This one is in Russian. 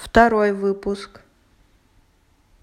второй выпуск.